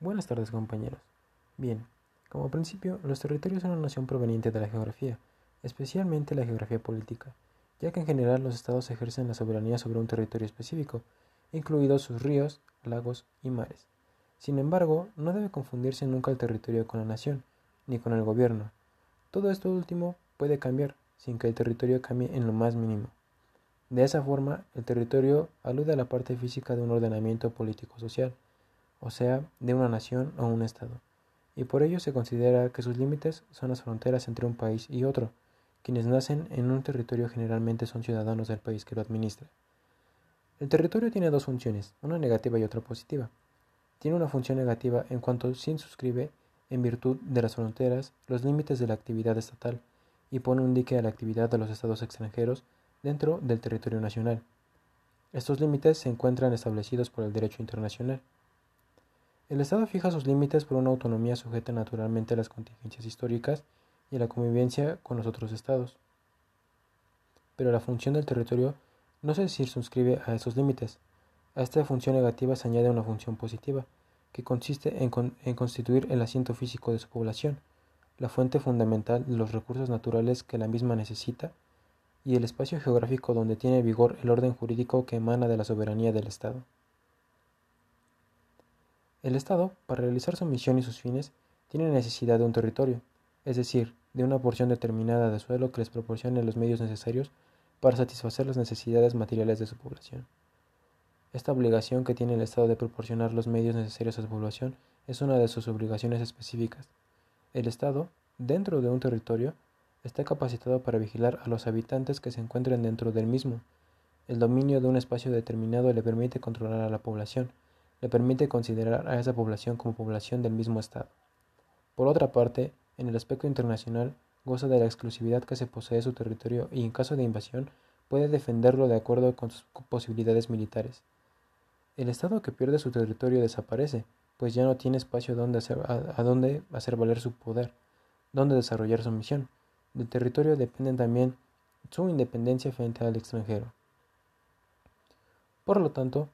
Buenas tardes compañeros. Bien, como principio, los territorios son una noción proveniente de la geografía, especialmente la geografía política, ya que en general los estados ejercen la soberanía sobre un territorio específico, incluidos sus ríos, lagos y mares. Sin embargo, no debe confundirse nunca el territorio con la nación, ni con el gobierno. Todo esto último puede cambiar, sin que el territorio cambie en lo más mínimo. De esa forma, el territorio alude a la parte física de un ordenamiento político-social, o sea, de una nación o un Estado, y por ello se considera que sus límites son las fronteras entre un país y otro. Quienes nacen en un territorio generalmente son ciudadanos del país que lo administra. El territorio tiene dos funciones, una negativa y otra positiva. Tiene una función negativa en cuanto se suscribe, en virtud de las fronteras, los límites de la actividad estatal, y pone un dique a la actividad de los estados extranjeros dentro del territorio nacional. Estos límites se encuentran establecidos por el derecho internacional. El Estado fija sus límites por una autonomía sujeta naturalmente a las contingencias históricas y a la convivencia con los otros estados. Pero la función del territorio no se circunscribe a esos límites. A esta función negativa se añade una función positiva, que consiste en, constituir el asiento físico de su población, la fuente fundamental de los recursos naturales que la misma necesita y el espacio geográfico donde tiene vigor el orden jurídico que emana de la soberanía del Estado. El Estado, para realizar su misión y sus fines, tiene necesidad de un territorio, es decir, de una porción determinada de suelo que les proporcione los medios necesarios para satisfacer las necesidades materiales de su población. Esta obligación que tiene el Estado de proporcionar los medios necesarios a su población es una de sus obligaciones específicas. El Estado, dentro de un territorio, está capacitado para vigilar a los habitantes que se encuentren dentro del mismo. El dominio de un espacio determinado le permite controlar a la población, le permite considerar a esa población como población del mismo Estado. Por otra parte, en el aspecto internacional, goza de la exclusividad que se posee su territorio y en caso de invasión puede defenderlo de acuerdo con sus posibilidades militares. El Estado que pierde su territorio desaparece, pues ya no tiene espacio donde hacer, a, a donde hacer valer su poder, donde desarrollar su misión del territorio dependen también su independencia frente al extranjero. Por lo tanto,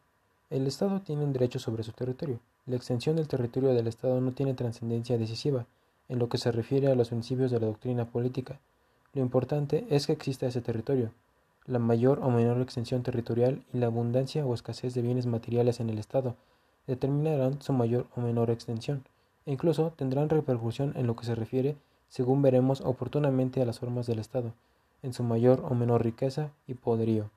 el Estado tiene un derecho sobre su territorio. La extensión del territorio del Estado no tiene trascendencia decisiva en lo que se refiere a los principios de la doctrina política. Lo importante es que exista ese territorio. La mayor o menor extensión territorial y la abundancia o escasez de bienes materiales en el Estado determinarán su mayor o menor extensión, e incluso tendrán repercusión en lo que se refiere según veremos oportunamente a las formas del Estado, en su mayor o menor riqueza y poderío.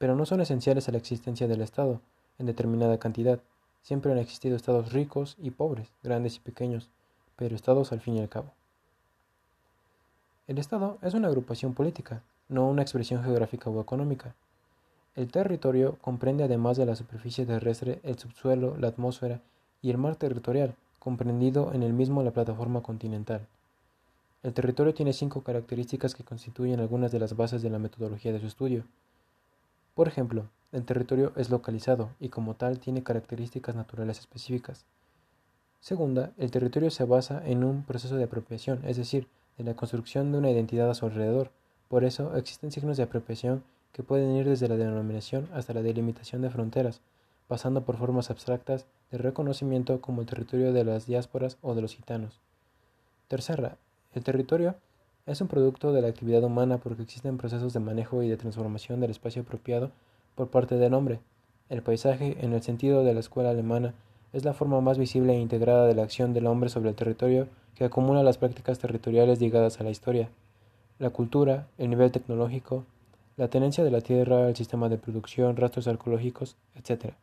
Pero no son esenciales a la existencia del Estado, en determinada cantidad. Siempre han existido estados ricos y pobres, grandes y pequeños, pero estados al fin y al cabo. El Estado es una agrupación política, no una expresión geográfica o económica. El territorio comprende además de la superficie terrestre el subsuelo, la atmósfera y el mar territorial, comprendido en el mismo la plataforma continental. El territorio tiene cinco características que constituyen algunas de las bases de la metodología de su estudio. Por ejemplo, el territorio es localizado y como tal tiene características naturales específicas. Segunda, el territorio se basa en un proceso de apropiación, es decir, en la construcción de una identidad a su alrededor. Por eso existen signos de apropiación que pueden ir desde la denominación hasta la delimitación de fronteras, pasando por formas abstractas de reconocimiento como el territorio de las diásporas o de los gitanos. Tercera, el territorio es un producto de la actividad humana porque existen procesos de manejo y de transformación del espacio apropiado por parte del hombre. El paisaje, en el sentido de la escuela alemana, es la forma más visible e integrada de la acción del hombre sobre el territorio que acumula las prácticas territoriales ligadas a la historia, la cultura, el nivel tecnológico, la tenencia de la tierra, el sistema de producción, rastros arqueológicos, etc.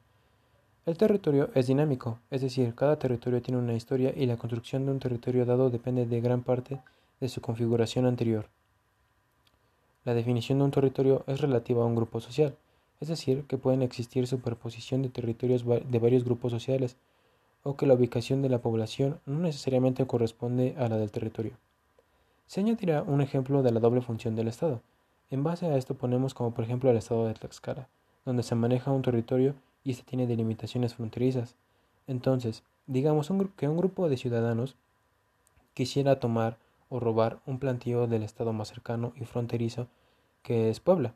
El territorio es dinámico, es decir, cada territorio tiene una historia y la construcción de un territorio dado depende de gran parte de su configuración anterior. La definición de un territorio es relativa a un grupo social, es decir, que pueden existir superposición de territorios de varios grupos sociales, o que la ubicación de la población no necesariamente corresponde a la del territorio. Se añadirá un ejemplo de la doble función del Estado. En base a esto ponemos como por ejemplo el Estado de Tlaxcala, donde se maneja un territorio y este tiene delimitaciones fronterizas. Entonces, digamos que un grupo de ciudadanos quisiera tomar o robar un plantío del estado más cercano y fronterizo que es Puebla.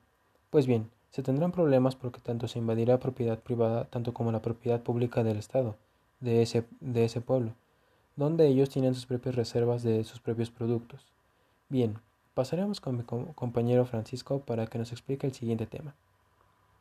Pues bien, se tendrán problemas porque tanto se invadirá propiedad privada tanto como la propiedad pública del estado, de ese, de ese pueblo, donde ellos tienen sus propias reservas de sus propios productos. Bien, pasaremos con mi compañero Francisco para que nos explique el siguiente tema.